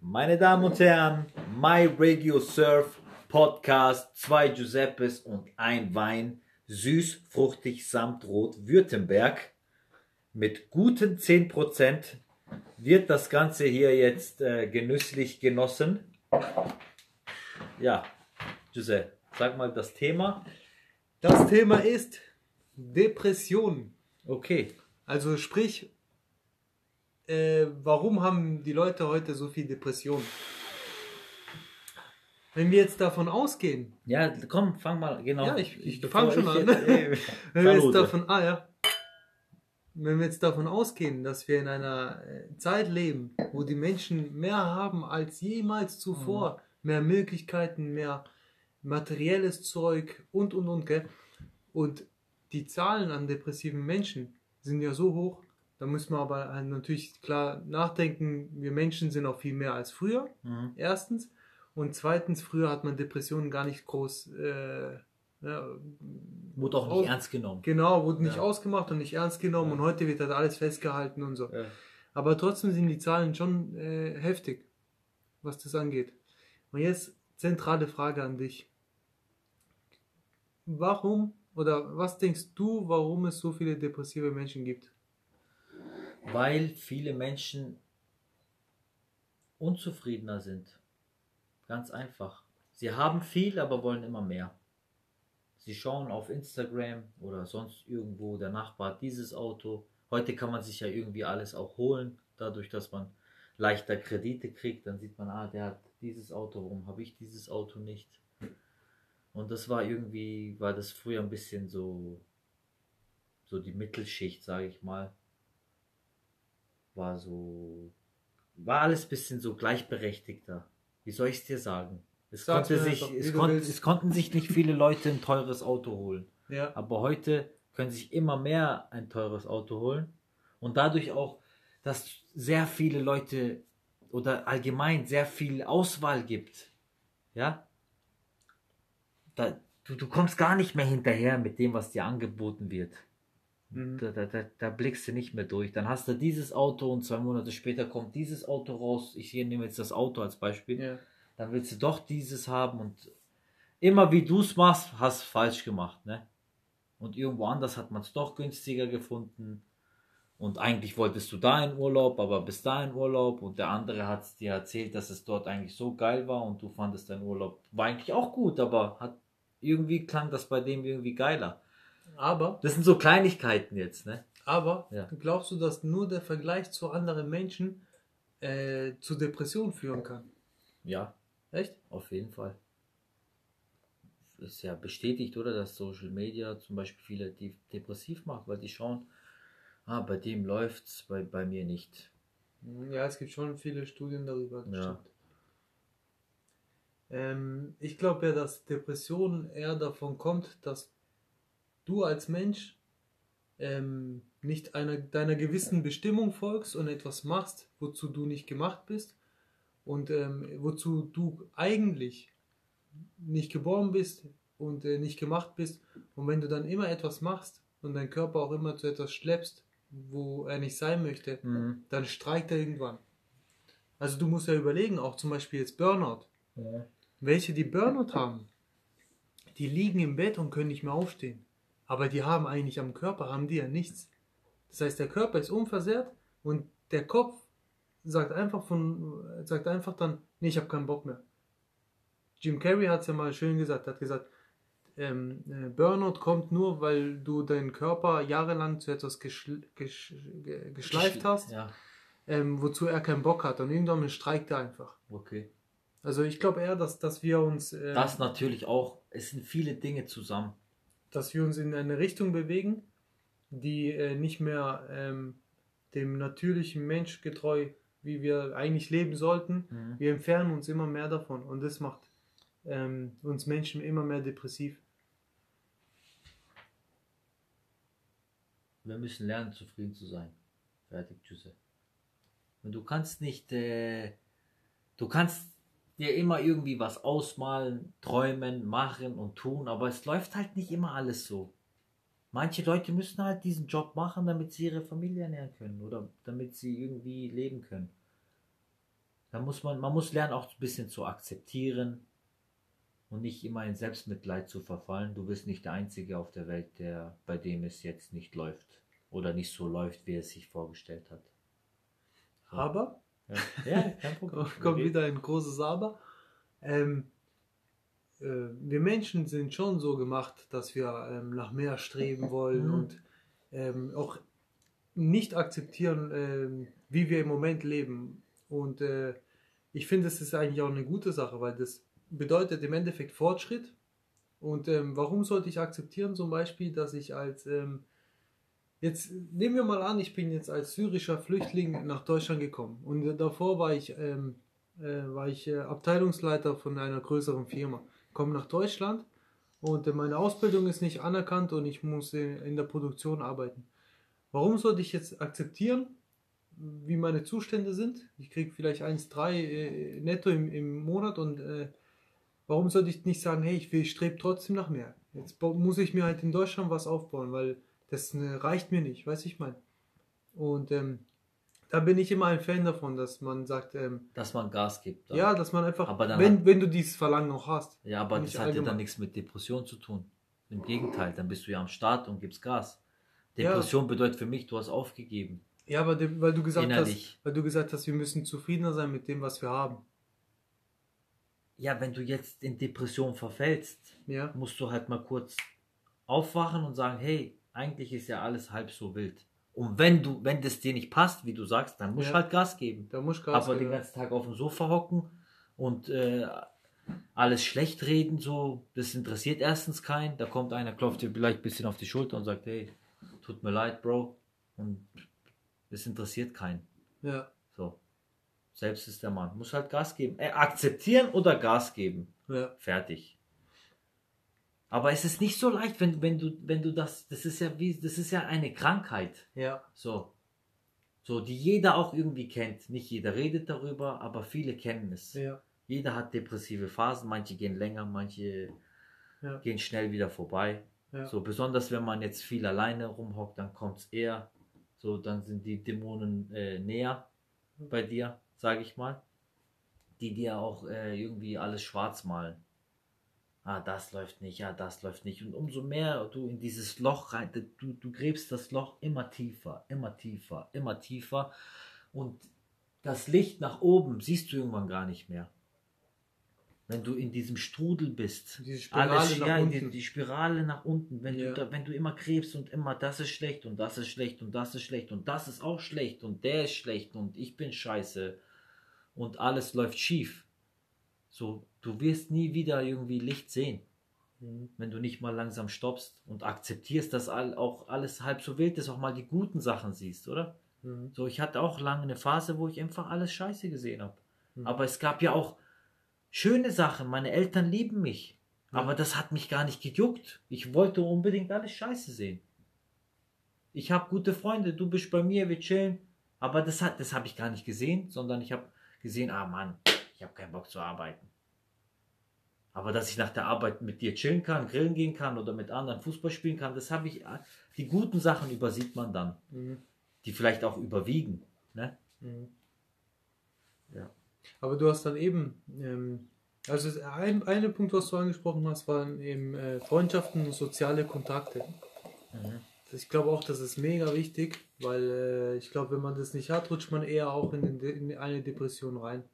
Meine Damen und Herren, My Radio Surf Podcast, zwei Giuseppes und ein Wein, süß, fruchtig, samt rot, Württemberg. Mit guten 10% wird das Ganze hier jetzt äh, genüsslich genossen. Ja, Giuseppe, sag mal das Thema. Das Thema ist Depression. Okay. Also sprich, äh, warum haben die Leute heute so viel Depression? Wenn wir jetzt davon ausgehen. Ja, komm, fang mal, genau. Ja, ich, ich fange schon an. Jetzt, ey, Wenn wir jetzt davon, ah ja. Wenn wir jetzt davon ausgehen, dass wir in einer äh, Zeit leben, wo die Menschen mehr haben als jemals zuvor, mehr Möglichkeiten, mehr materielles Zeug und und und, gell? Und die Zahlen an depressiven Menschen sind ja so hoch, da müssen wir aber halt natürlich klar nachdenken, wir Menschen sind auch viel mehr als früher, Mhm. erstens. Und zweitens, früher hat man Depressionen gar nicht groß äh, ja, Wurde auch nicht ernst genommen. Genau, wurde nicht Ja. ausgemacht und nicht ernst genommen Ja. und heute wird das alles festgehalten und so. Aber trotzdem sind die Zahlen schon äh, heftig, was das angeht. Und jetzt zentrale Frage an dich. Warum oder was denkst du, warum es so viele depressive Menschen gibt? Weil viele Menschen unzufriedener sind. Ganz einfach. Sie haben viel, aber wollen immer mehr. Sie schauen auf Instagram oder sonst irgendwo, der Nachbar hat dieses Auto. Heute kann man sich ja irgendwie alles auch holen, dadurch, dass man leichter Kredite kriegt. Dann sieht man, ah, der hat dieses Auto, warum habe ich dieses Auto nicht? Und das war irgendwie, war das früher ein bisschen so, so die Mittelschicht, sage ich mal war so, war alles ein bisschen so gleichberechtigter. Wie soll ich es dir sagen? Es, Sag's konnte sich, wie es, kon es konnten sich nicht viele Leute ein teures Auto holen. Ja, Aber heute können sich immer mehr ein teures Auto holen. Und dadurch auch, dass sehr viele Leute oder allgemein sehr viel Auswahl gibt. Ja? Da, du, du kommst gar nicht mehr hinterher mit dem, was dir angeboten wird. Mhm. Da, da, da, blickst du nicht mehr durch. Dann hast du dieses Auto und zwei Monate später kommt dieses Auto raus. Ich nehme jetzt das Auto als Beispiel. ja. Dann willst du doch dieses haben und immer wie du es machst, hast du falsch gemacht. Ne? Und irgendwo anders hat man es doch günstiger gefunden. Und eigentlich wolltest du da in Urlaub, aber bis da in Urlaub. Und der andere hat es dir erzählt, dass es dort eigentlich so geil war und du fandest dein Urlaub war eigentlich auch gut, aber hat irgendwie klang das bei dem irgendwie geiler. Aber, Das sind so Kleinigkeiten jetzt, ne? aber Ja. glaubst du, dass nur der Vergleich zu anderen Menschen äh, zu Depressionen führen kann? Ja, Echt? auf jeden Fall. Ist ja bestätigt, oder, dass Social Media zum Beispiel viele die depressiv macht, weil die schauen, ah, bei dem läuft's, bei, bei mir nicht. Ja, es gibt schon viele Studien darüber. Ja. stimmt. Ähm, ich glaube ja, dass Depression eher davon kommt, dass du als Mensch ähm, nicht einer, deiner gewissen Bestimmung folgst und etwas machst, wozu du nicht gemacht bist und ähm, wozu du eigentlich nicht geboren bist und äh, nicht gemacht bist. Und wenn du dann immer etwas machst und dein Körper auch immer zu etwas schleppst, wo er nicht sein möchte, Mhm. dann streikt er irgendwann. Also du musst ja überlegen, auch zum Beispiel jetzt Burnout. Welche, die Burnout haben, die liegen im Bett und können nicht mehr aufstehen. Aber die haben eigentlich am Körper, haben die ja nichts. Das heißt, der Körper ist unversehrt und der Kopf sagt einfach von, sagt einfach dann, nee, ich habe keinen Bock mehr. Jim Carrey hat es ja mal schön gesagt, hat gesagt, ähm, äh, Burnout kommt nur, weil du deinen Körper jahrelang zu etwas geschl gesch ge geschleift hast, Ja, ähm, wozu er keinen Bock hat. Und irgendwann streikt er einfach. okay. Also ich glaube eher, dass, dass wir uns äh, Das natürlich auch, es sind viele Dinge zusammen. dass wir uns in eine Richtung bewegen, die äh, nicht mehr ähm, dem natürlichen Mensch getreu, wie wir eigentlich leben sollten. Mhm. Wir entfernen uns immer mehr davon und das macht ähm, uns Menschen immer mehr depressiv. Wir müssen lernen, zufrieden zu sein. Fertig, Tschüsse. Und du kannst nicht, äh, du kannst dir immer irgendwie was ausmalen, träumen, machen und tun, aber es läuft halt nicht immer alles so. Manche Leute müssen halt diesen Job machen, damit sie ihre Familie ernähren können oder damit sie irgendwie leben können. Da muss man, man muss lernen, auch ein bisschen zu akzeptieren und nicht immer in Selbstmitleid zu verfallen. Du bist nicht der Einzige auf der Welt, der bei dem es jetzt nicht läuft oder nicht so läuft, wie er es sich vorgestellt hat. So. Aber, Ja, ja kein Problem. kommt wieder ein großes Aber. Ähm, äh, wir Menschen sind schon so gemacht, dass wir ähm, nach mehr streben wollen Mhm. und ähm, auch nicht akzeptieren, ähm, wie wir im Moment leben. Und äh, ich finde, es ist eigentlich auch eine gute Sache, weil das bedeutet im Endeffekt Fortschritt. Und ähm, warum sollte ich akzeptieren, zum Beispiel, dass ich als ähm, Jetzt nehmen wir mal an, ich bin jetzt als syrischer Flüchtling nach Deutschland gekommen und äh, davor war ich, ähm, äh, war ich äh, Abteilungsleiter von einer größeren Firma. Komme nach Deutschland und äh, meine Ausbildung ist nicht anerkannt und ich muss in, in der Produktion arbeiten. Warum sollte ich jetzt akzeptieren, wie meine Zustände sind? Ich kriege vielleicht 1,3 äh, netto im, im Monat und äh, warum sollte ich nicht sagen, hey, ich, strebe trotzdem nach mehr? Jetzt muss ich mir halt in Deutschland was aufbauen, weil das äh, reicht mir nicht, weiß ich mein. Und ähm, da bin ich immer ein Fan davon, dass man sagt, ähm, Dass man Gas gibt. dann. ja, dass man einfach, Aber wenn, hat- wenn du dieses Verlangen noch hast. Ja, aber das hat ja dann nichts mit Depression zu tun. Im Gegenteil, dann bist du ja am Start und gibst Gas. Ja. Depression bedeutet für mich, du hast aufgegeben. Ja, aber de, weil du gesagt Innerlich. hast, weil du gesagt hast, wir müssen zufriedener sein mit dem, was wir haben. Ja, wenn du jetzt in Depression verfällst, Ja, musst du halt mal kurz aufwachen und sagen, hey, eigentlich ist ja alles halb so wild. Und wenn du, wenn das dir nicht passt, wie du sagst, dann musst Ja. du halt Gas geben. da muss ich Gas aber den geben. ganzen Tag auf dem Sofa hocken und äh, alles schlecht reden, so, das interessiert erstens keinen. Da kommt einer, klopft dir vielleicht ein bisschen auf die Schulter und sagt, hey, tut mir leid, Bro. Und das interessiert keinen. Ja, So. Selbst ist der Mann. Muss halt Gas geben. Äh, akzeptieren oder Gas geben. ja, Fertig. Aber es ist nicht so leicht, wenn, wenn du, wenn du das, das ist ja wie, das ist ja eine Krankheit. ja, So. So, die jeder auch irgendwie kennt. Nicht jeder redet darüber, aber viele kennen es. ja, Jeder hat depressive Phasen, manche gehen länger, manche Ja. gehen schnell wieder vorbei. ja. So, besonders wenn man jetzt viel alleine rumhockt, dann kommt es eher. So, dann sind die Dämonen äh, näher bei dir, sage ich mal. Die dir auch äh, irgendwie alles schwarz malen. Ah, das läuft nicht, ja, das läuft nicht. Und umso mehr du in dieses Loch rein, du, du gräbst das Loch immer tiefer, immer tiefer, immer tiefer. Und das Licht nach oben siehst du irgendwann gar nicht mehr. Wenn du in diesem Strudel bist. Diese Spirale Alles, nach ja, unten. Die, die Spirale nach unten. Wenn, Ja. du da, wenn du immer krebst und immer das ist schlecht und das ist schlecht und das ist schlecht und das ist auch schlecht und der ist schlecht und ich bin scheiße und alles läuft schief. So, du wirst nie wieder irgendwie Licht sehen, Mhm. wenn du nicht mal langsam stoppst und akzeptierst, dass all, auch alles halb so wild ist, auch mal die guten Sachen siehst, oder? Mhm. So, ich hatte auch lange eine Phase, wo ich einfach alles scheiße gesehen habe. Mhm. Aber es gab ja auch schöne Sachen. Meine Eltern lieben mich. Aber das hat mich gar nicht gejuckt. Ich wollte unbedingt alles scheiße sehen. Ich habe gute Freunde, du bist bei mir, wir chillen. Aber das, hat, das habe ich gar nicht gesehen, sondern ich habe gesehen, ah Mann, ich habe keinen Bock zu arbeiten. Aber dass ich nach der Arbeit mit dir chillen kann, grillen gehen kann oder mit anderen Fußball spielen kann, das habe ich. Die guten Sachen übersieht man dann, Mhm. die vielleicht auch überwiegen. Ne? Mhm. Ja. Aber du hast dann eben, ähm, also ein, ein Punkt, was du angesprochen hast, waren eben äh, Freundschaften und soziale Kontakte. Mhm. Ich glaube auch, das ist mega wichtig, weil äh, ich glaube, wenn man das nicht hat, rutscht man eher auch in, in eine Depression rein.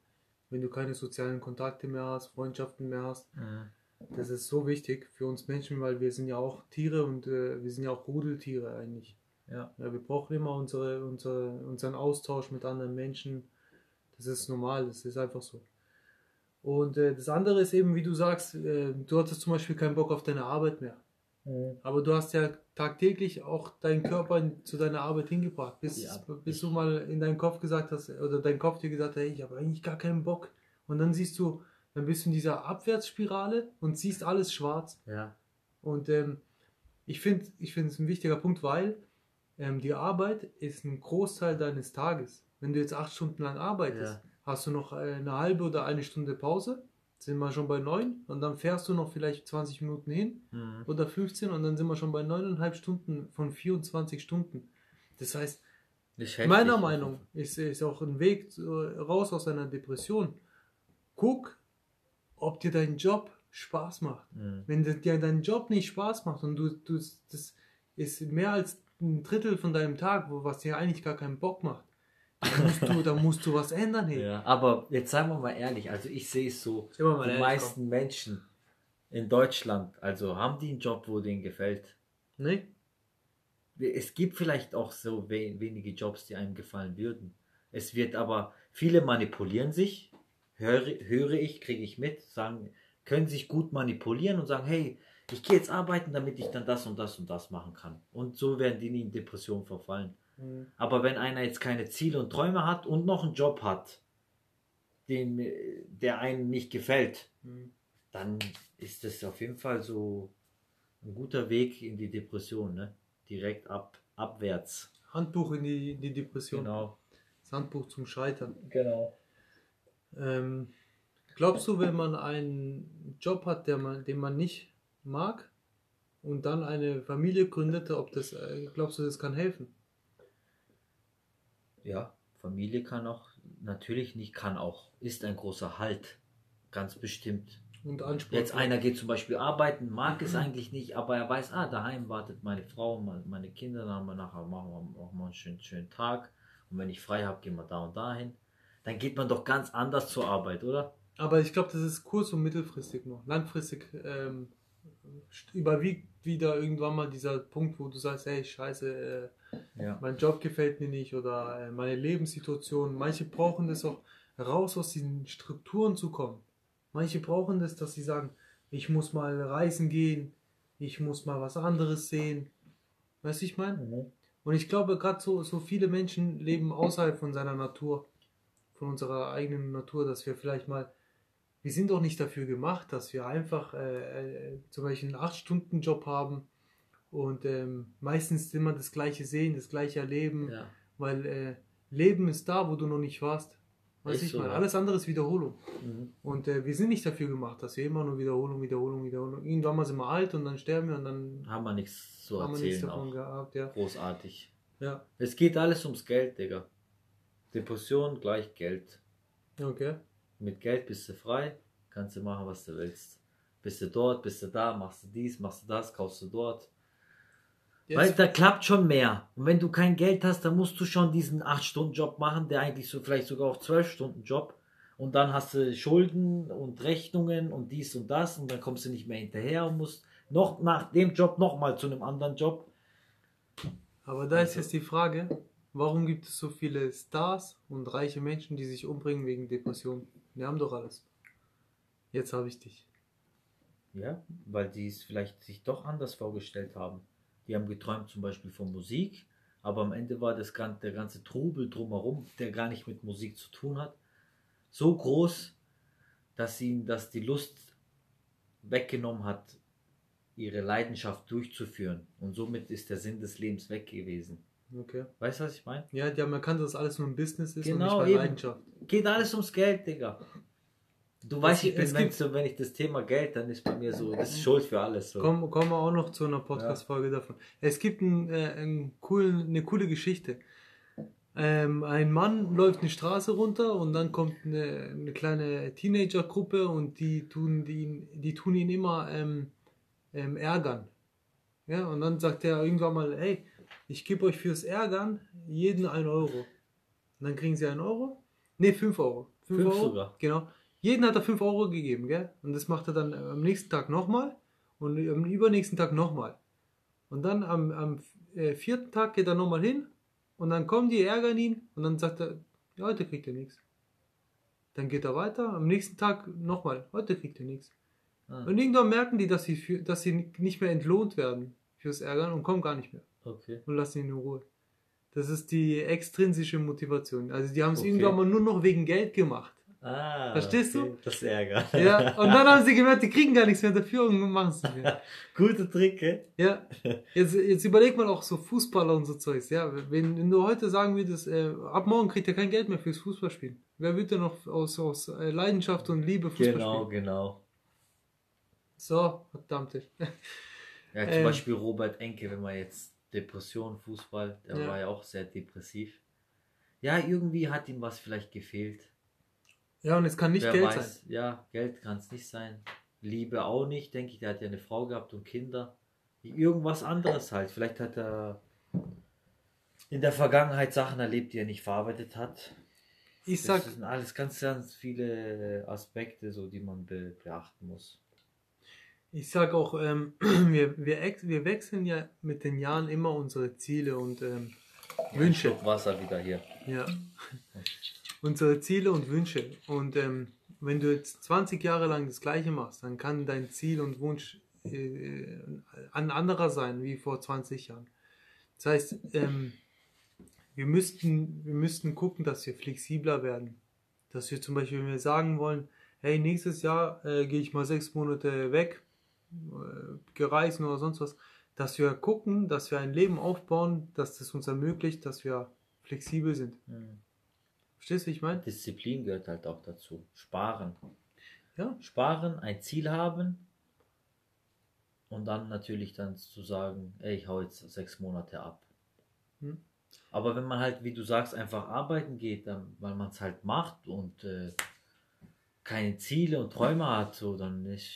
Wenn du keine sozialen Kontakte mehr hast, Freundschaften mehr hast. Mhm. Das ist so wichtig für uns Menschen, weil wir sind ja auch Tiere und äh, wir sind ja auch Rudeltiere eigentlich. Ja. Ja, wir brauchen immer unsere, unsere, unseren Austausch mit anderen Menschen. Das ist normal, das ist einfach so. Und äh, das andere ist eben, wie du sagst, äh, du hattest zum Beispiel keinen Bock auf deine Arbeit mehr. Aber du hast ja tagtäglich auch deinen Körper zu deiner Arbeit hingebracht, bis, Ja, bis du mal in deinen Kopf gesagt hast, oder dein Kopf dir gesagt hat, hey, ich habe eigentlich gar keinen Bock. Und dann siehst du, dann bist du in dieser Abwärtsspirale und siehst alles schwarz. Ja. Und ähm, ich finde, ich es ein wichtiger Punkt, weil ähm, die Arbeit ist ein Großteil deines Tages. Wenn du jetzt acht Stunden lang arbeitest, Ja. hast du noch äh, eine halbe oder eine Stunde Pause, sind wir schon bei neun und dann fährst du noch vielleicht 20 Minuten hin Mhm. oder 15 und dann sind wir schon bei neuneinhalb Stunden von 24 Stunden. Das heißt, meiner Meinung ist, ist auch ein Weg raus aus einer Depression. Guck, ob dir dein Job Spaß macht. Mhm. Wenn dir- dir dein Job nicht Spaß macht und du, du das ist mehr als ein Drittel von deinem Tag, wo was dir eigentlich gar keinen Bock macht, dann musst du, dann musst du was ändern. Hey. Ja, aber jetzt seien wir mal ehrlich, also ich sehe es so, die ehrlich, meisten Menschen in Deutschland, also haben die einen Job, wo denen gefällt. Ne? Es gibt vielleicht auch so we wenige Jobs, die einem gefallen würden. Es wird aber, viele manipulieren sich, höre, höre ich, kriege ich mit, sagen, können sich gut manipulieren und sagen, hey, ich gehe jetzt arbeiten, damit ich dann das und das und das machen kann. Und so werden die nie in Depression verfallen. Mhm. Aber wenn einer jetzt keine Ziele und Träume hat und noch einen Job hat, den, der einem nicht gefällt, Mhm. dann ist das auf jeden Fall so ein guter Weg in die Depression, ne? Direkt ab, abwärts. Handbuch in die, in die Depression. Genau. Das Handbuch zum Scheitern. Genau. Ähm, glaubst du, wenn man einen Job hat, der man, den man nicht mag und dann eine Familie gründete, ob das, äh, glaubst du, das kann helfen? Ja, Familie kann auch, natürlich nicht, kann auch, ist ein großer Halt. Ganz bestimmt. Und Anspruch. Jetzt einer geht zum Beispiel arbeiten, mag es eigentlich nicht, aber er weiß, ah, daheim wartet meine Frau, meine Kinder, dann haben wir nachher machen wir, machen wir einen schönen, schönen Tag. Und wenn ich frei habe, gehen wir da und dahin. Dann geht man doch ganz anders zur Arbeit, oder? Aber ich glaube, das ist kurz- und mittelfristig nur. Langfristig ähm, überwiegt wieder irgendwann mal dieser Punkt, wo du sagst, hey, scheiße, äh, Ja. mein Job gefällt mir nicht oder äh, meine Lebenssituation. Manche brauchen das auch, raus aus diesen Strukturen zu kommen. Manche brauchen das, dass sie sagen, ich muss mal reisen gehen, ich muss mal was anderes sehen. Weißt du, ich meine? Und ich glaube, gerade so, so viele Menschen leben außerhalb von seiner Natur, von unserer eigenen Natur, dass wir vielleicht mal, wir sind doch nicht dafür gemacht, dass wir einfach äh, äh, zum Beispiel einen 8-Stunden-Job haben und ähm, meistens immer das Gleiche sehen, das Gleiche erleben, Ja. weil äh, Leben ist da, wo du noch nicht warst. Weißt Ist ich so, meine, ja. alles andere ist Wiederholung. Mhm. Und äh, wir sind nicht dafür gemacht, dass wir immer nur Wiederholung, Wiederholung, Wiederholung. Irgendwann mal sind wir alt und dann sterben wir und dann Haben wir nichts zu wir nichts erzählen davon gehabt. Ja. Großartig. ja, Es geht alles ums Geld, Digga. Depression gleich Geld. okay. Mit Geld bist du frei, kannst du machen, was du willst. Bist du dort, bist du da, machst du dies, machst du das, kaufst du dort. Weil Jetzt, da klappt schon mehr. Und wenn du kein Geld hast, dann musst du schon diesen 8-Stunden-Job machen, der eigentlich so vielleicht sogar auch 12-Stunden-Job. Und dann hast du Schulden und Rechnungen und dies und das und dann kommst du nicht mehr hinterher und musst noch nach dem Job nochmal zu einem anderen Job. aber da ist Also- jetzt die Frage, warum gibt es so viele Stars und reiche Menschen, die sich umbringen wegen Depressionen? Wir haben doch alles. Jetzt habe ich dich. Ja, weil die es vielleicht sich doch anders vorgestellt haben. Die haben geträumt zum Beispiel von Musik, aber am Ende war das der ganze Trubel drumherum, der gar nicht mit Musik zu tun hat, so groß, dass ihnen das die Lust weggenommen hat, ihre Leidenschaft durchzuführen. Und somit ist der Sinn des Lebens weg gewesen. Okay. Weißt du, was ich meine? Ja, die haben erkannt, dass alles nur ein Business ist Genau, und nicht eben. mehr Leidenschaft. Geht alles ums Geld, Digga. Du weißt, ich bin, wenn, so, wenn ich das Thema Geld, dann ist bei mir so, das ist Schuld für alles. So. Kommen, kommen wir auch noch zu einer Podcast-Folge davon. Es gibt ein, äh, ein cool, eine coole Geschichte. Ähm, ein Mann läuft eine Straße runter und dann kommt eine, eine kleine Teenagergruppe und die tun, die, die tun ihn immer ähm, ähm, ärgern. Ja, und dann sagt er irgendwann mal, hey, ich gebe euch fürs Ärgern jeden einen Euro. Und dann kriegen sie einen Euro? Ne, fünf Euro. Fünf, Fünf Euro. sogar. Genau. Jeden hat er fünf Euro gegeben, gell? Und das macht er dann am nächsten Tag nochmal und am übernächsten Tag nochmal. Und dann am, am äh, vierten Tag geht er nochmal hin und dann kommen die, ärgern ihn und dann sagt er, ja, heute kriegt er nichts. Dann geht er weiter, am nächsten Tag nochmal, heute kriegt er nichts. Ah, Und irgendwann merken die, dass sie, für, dass sie nicht mehr entlohnt werden fürs Ärgern und kommen gar nicht mehr okay. und lassen ihn in Ruhe. Das ist die extrinsische Motivation. Also die haben es Okay. irgendwann mal nur noch wegen Geld gemacht. Ah, Verstehst okay. Das Ärger. Ja, und dann haben sie gemerkt, die kriegen gar nichts mehr dafür und machen es nicht mehr. Gute Trick, gell? Ja, jetzt, jetzt überleg mal auch so Fußballer und so Zeugs. Ja, wenn, wenn du heute sagen würdest, äh, ab morgen kriegt er kein Geld mehr fürs Fußballspielen. Wer wird denn noch aus, aus äh, Leidenschaft und Liebe Fußball Genau, spielen? genau. So, verdammt. Ja, zum Ähm. Beispiel Robert Enke, wenn man jetzt Depression, Fußball, der Ja. war ja auch sehr depressiv. Ja, irgendwie hat ihm was vielleicht gefehlt. Ja, und es kann nicht Wer Geld weiß, sein. ja, Geld kann es nicht sein. Liebe auch nicht, denke ich. Der hat ja eine Frau gehabt und Kinder. Irgendwas anderes halt. Vielleicht hat er in der Vergangenheit Sachen erlebt, die er nicht verarbeitet hat. Ich Das sag, sind alles ganz, ganz viele Aspekte, so die man be beachten muss. Ich sag auch, ähm, wir, wir, wir wechseln ja mit den Jahren immer unsere Ziele und ähm, Wünsche. Schluck Wasser wieder hier. Ja. Unsere Ziele und Wünsche. Und ähm, wenn du jetzt 20 Jahre lang das Gleiche machst, dann kann dein Ziel und Wunsch äh, ein anderer sein wie vor 20 Jahren. Das heißt, ähm, wir, müssten, wir müssten gucken, dass wir flexibler werden. Dass wir zum Beispiel, wenn wir sagen wollen, hey, nächstes Jahr äh, gehe ich mal sechs Monate weg, äh, gereisen oder sonst was, dass wir gucken, dass wir ein Leben aufbauen, dass das uns ermöglicht, dass wir flexibel sind. Hm. Verstehst du, wie ich meine? Disziplin gehört halt auch dazu. Sparen. Ja. Sparen, ein Ziel haben und dann natürlich dann zu sagen, ey, ich hau jetzt sechs Monate ab. Hm. Aber wenn man halt, wie du sagst, einfach arbeiten geht, dann, weil man es halt macht und äh, keine Ziele und Träume hat, so, dann ist,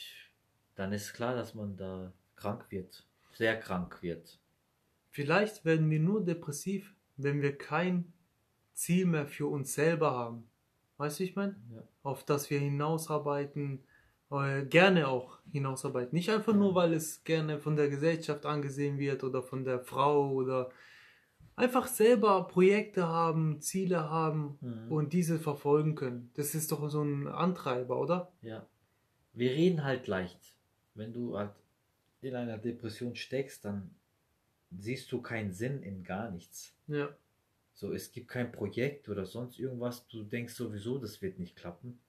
dann ist klar, dass man da krank wird. Sehr krank wird. Vielleicht werden wir nur depressiv, wenn wir kein Ziel mehr für uns selber haben. Weißt du, ich meine? Ja. Auf das wir hinausarbeiten, äh, gerne auch hinausarbeiten. Nicht einfach nur, weil es gerne von der Gesellschaft angesehen wird oder von der Frau oder einfach selber Projekte haben, Ziele haben Mhm. und diese verfolgen können. Das ist doch so ein Antreiber, oder? Ja. Wir reden halt leicht. Wenn du halt in einer Depression steckst, dann siehst du keinen Sinn in gar nichts. Ja. So, es gibt kein Projekt oder sonst irgendwas. Du denkst sowieso, das wird nicht klappen.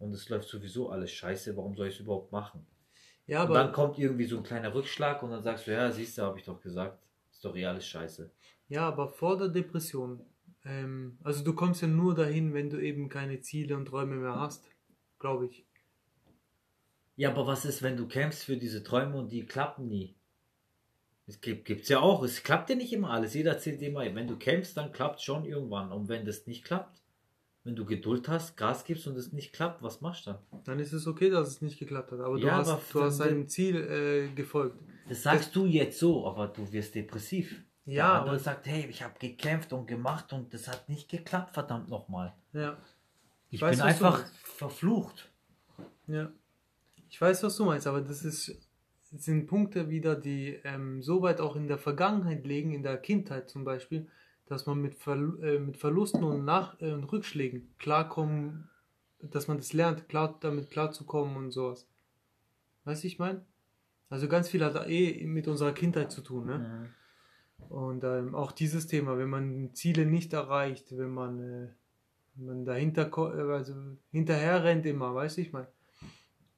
Und es läuft sowieso alles scheiße. Warum soll ich es überhaupt machen? Ja, und dann aber, kommt irgendwie so ein kleiner Rückschlag und dann sagst du, ja, siehst du, habe ich doch gesagt. Ist doch eh alles scheiße. ja, aber vor der Depression, ähm, also du kommst ja nur dahin, wenn du eben keine Ziele und Träume mehr hast, glaube ich. Ja, aber was ist, wenn du kämpfst für diese Träume und die klappen nie? Es gibt gibt's ja auch. Es klappt ja nicht immer alles. Jeder erzählt immer, wenn du kämpfst, dann klappt schon irgendwann. Und wenn das nicht klappt, wenn du Geduld hast, Gas gibst und es nicht klappt, was machst du dann? Dann ist es okay, dass es nicht geklappt hat. Aber du Ja, hast, aber du hast deinem Ziel äh, gefolgt. Das sagst du jetzt so, aber du wirst depressiv. Ja, Der andere aber- sagt, hey, ich habe gekämpft und gemacht und das hat nicht geklappt, verdammt nochmal. Ja, Ich weiß, bin du einfach verflucht. ja. Ich weiß, was du meinst, aber das ist, sind Punkte wieder, die ähm, so weit auch in der Vergangenheit liegen, in der Kindheit zum Beispiel, dass man mit, Verlu äh, mit Verlusten und, Nach äh, Rückschlägen klarkommen, dass man das lernt, klar, damit klarzukommen und sowas. Weißt du, ich meine? Also ganz viel hat eh mit unserer Kindheit zu tun, ne? Mhm. Und ähm, auch dieses Thema, wenn man Ziele nicht erreicht, wenn man, äh, wenn man dahinter, äh, also hinterher rennt immer, weiß ich mal.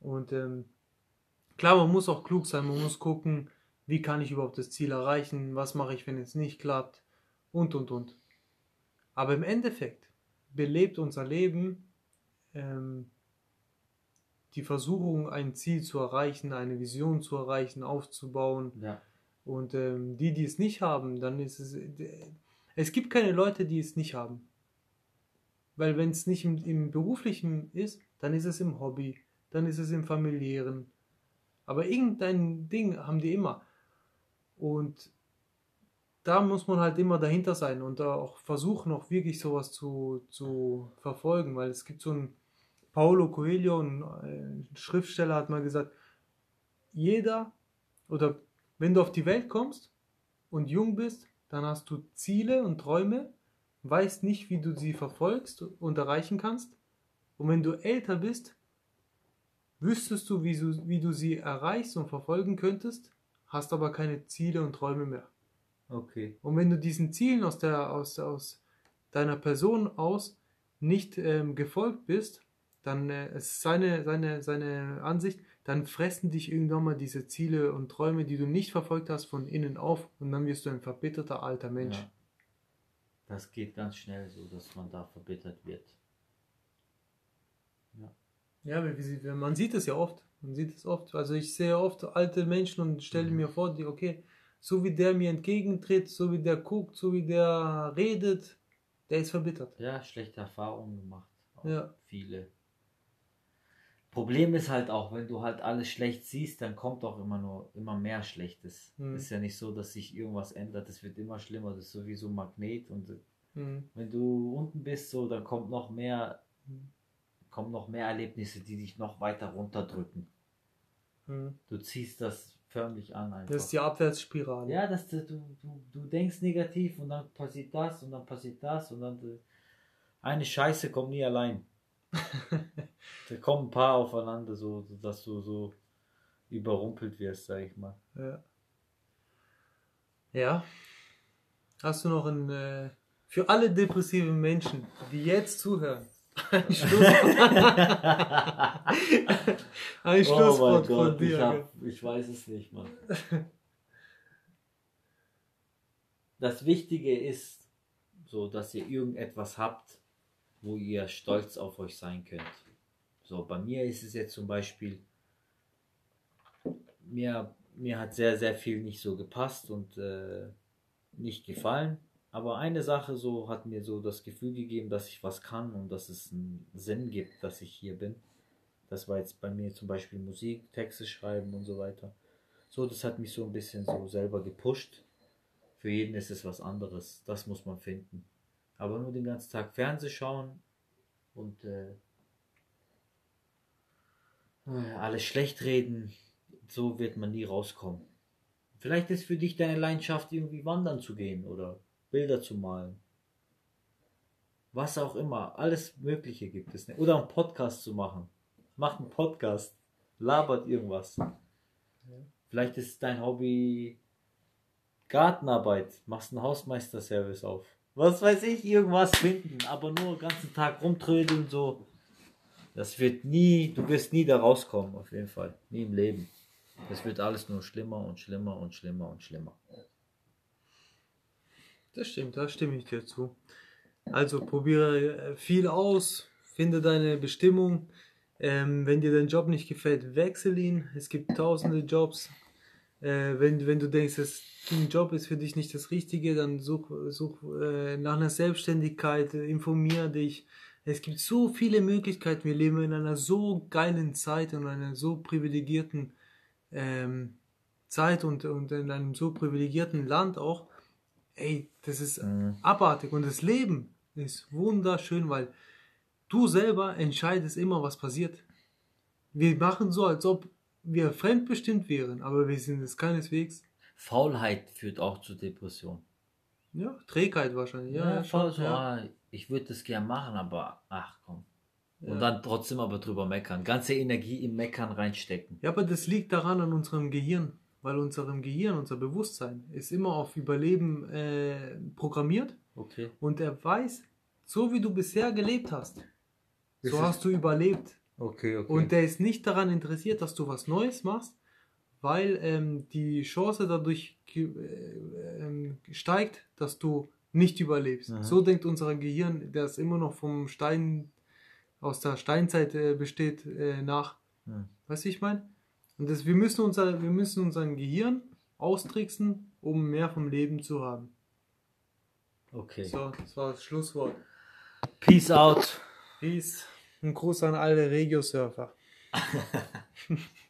Und ähm, klar, man muss auch klug sein, man muss gucken, wie kann ich überhaupt das Ziel erreichen, was mache ich, wenn es nicht klappt und und und. Aber im Endeffekt belebt unser Leben ähm, die Versuchung, ein Ziel zu erreichen, eine Vision zu erreichen, aufzubauen. Ja. Und ähm, die, die es nicht haben, dann ist es. Es gibt keine Leute, die es nicht haben. Weil wenn es nicht im, im beruflichen ist, dann ist es im Hobby, dann ist es im familiären. Aber irgendein Ding haben die immer. Und da muss man halt immer dahinter sein und auch versuchen, auch wirklich sowas zu, zu verfolgen, weil es gibt so ein Paulo Coelho, ein äh, Schriftsteller, hat mal gesagt, jeder oder wenn du auf die Welt kommst und jung bist, dann hast du Ziele und Träume, weißt nicht, wie du sie verfolgst und erreichen kannst. Und wenn du älter bist, wüsstest du, wie du, wie du sie erreichst und verfolgen könntest, hast aber keine Ziele und Träume mehr. Okay. Und wenn du diesen Zielen aus, der, aus, aus deiner Person aus nicht ähm, gefolgt bist, dann äh, ist seine, seine, seine Ansicht, dann fressen dich irgendwann mal diese Ziele und Träume, die du nicht verfolgt hast, von innen auf und dann wirst du ein verbitterter alter Mensch. Ja. Das geht ganz schnell so, dass man da verbittert wird. Ja, man sieht es ja oft. Man sieht es oft. Also ich sehe oft alte Menschen und stelle mhm. mir vor, die, okay, so wie der mir entgegentritt, so wie der guckt, so wie der redet, der ist verbittert. Ja, schlechte Erfahrungen gemacht. Ja. Viele. Problem ist halt auch, wenn du halt alles schlecht siehst, dann kommt auch immer nur immer mehr Schlechtes. Mhm. Ist ja nicht so, dass sich irgendwas ändert, es wird immer schlimmer, das ist sowieso ein Magnet und mhm. wenn du unten bist, so, dann kommt noch mehr, mhm. Kommen noch mehr Erlebnisse, die dich noch weiter runterdrücken. Mhm. Du ziehst das förmlich an. Einfach. Das ist die Abwärtsspirale. Ja, dass du, du, du denkst negativ und dann passiert das und dann passiert das und dann eine Scheiße kommt nie allein. da kommen ein paar aufeinander, so dass du so überrumpelt wirst, sag ich mal. Ja. Ja. Hast du noch ein äh, für alle depressiven Menschen, die jetzt zuhören, ein Schlusswort, ein Schlusswort oh von dir. Ich, hab, ich weiß es nicht, Mann. Das Wichtige ist, so dass ihr irgendetwas habt, wo ihr stolz auf euch sein könnt. So, bei mir ist es jetzt zum Beispiel, mir, mir hat sehr, sehr viel nicht so gepasst und äh, nicht gefallen. Aber eine Sache so hat mir so das Gefühl gegeben, dass ich was kann und dass es einen Sinn gibt, dass ich hier bin. Das war jetzt bei mir zum Beispiel Musik, Texte schreiben und so weiter. So, das hat mich so ein bisschen so selber gepusht. Für jeden ist es was anderes. Das muss man finden. Aber nur den ganzen Tag Fernseh schauen und äh, alles schlecht reden, so wird man nie rauskommen. Vielleicht ist für dich deine Leidenschaft, irgendwie wandern zu gehen oder Bilder zu malen. Was auch immer, alles Mögliche gibt es. Oder einen Podcast zu machen. Mach einen Podcast, labert irgendwas. Vielleicht ist dein Hobby Gartenarbeit, machst einen Hausmeisterservice auf was weiß ich, irgendwas finden, aber nur den ganzen Tag rumtrödeln, so. Das wird nie, du wirst nie da rauskommen, auf jeden Fall. Nie im Leben. Das wird alles nur schlimmer und schlimmer und schlimmer und schlimmer. Das stimmt, da stimme ich dir zu. Also probiere äh, viel aus, finde deine Bestimmung. Ähm, wenn dir dein Job nicht gefällt, wechsel ihn. Es gibt tausende Jobs. Äh, wenn, wenn du denkst, dass ein Job ist für dich nicht das Richtige, dann such, such äh, nach einer Selbstständigkeit, äh, informier dich. Es gibt so viele Möglichkeiten. Wir leben in einer so geilen Zeit und einer so privilegierten ähm, Zeit und, und in einem so privilegierten Land auch. Ey, das ist mhm. abartig. Und das Leben ist wunderschön, weil du selber entscheidest immer, was passiert. Wir machen so, als ob wir fremdbestimmt wären, aber wir sind es keineswegs. Faulheit führt auch zu Depression. Ja, Trägheit wahrscheinlich. Ja, ja faul, so, ja. Ah, ich würde das gern machen, aber ach komm. Und ja. dann trotzdem aber drüber meckern. Ganze Energie im Meckern reinstecken. Ja, aber das liegt daran an unserem Gehirn. Weil unserem Gehirn, unser Bewusstsein ist immer auf Überleben äh, programmiert. Okay. Und er weiß, so wie du bisher gelebt hast, so hast du überlebt. Okay, okay. Und der ist nicht daran interessiert, dass du was Neues machst, weil ähm, die Chance dadurch äh, äh, steigt, dass du nicht überlebst. Aha. So denkt unser Gehirn, das immer noch vom Stein aus der Steinzeit äh, besteht, äh, nach. Ja. Weißt du, ich meine? Und das, wir, müssen unser, wir müssen unser Gehirn austricksen, um mehr vom Leben zu haben. Okay. So, das war das Schlusswort. Peace out. Peace. Ein Gruß an alle Regio-Surfer.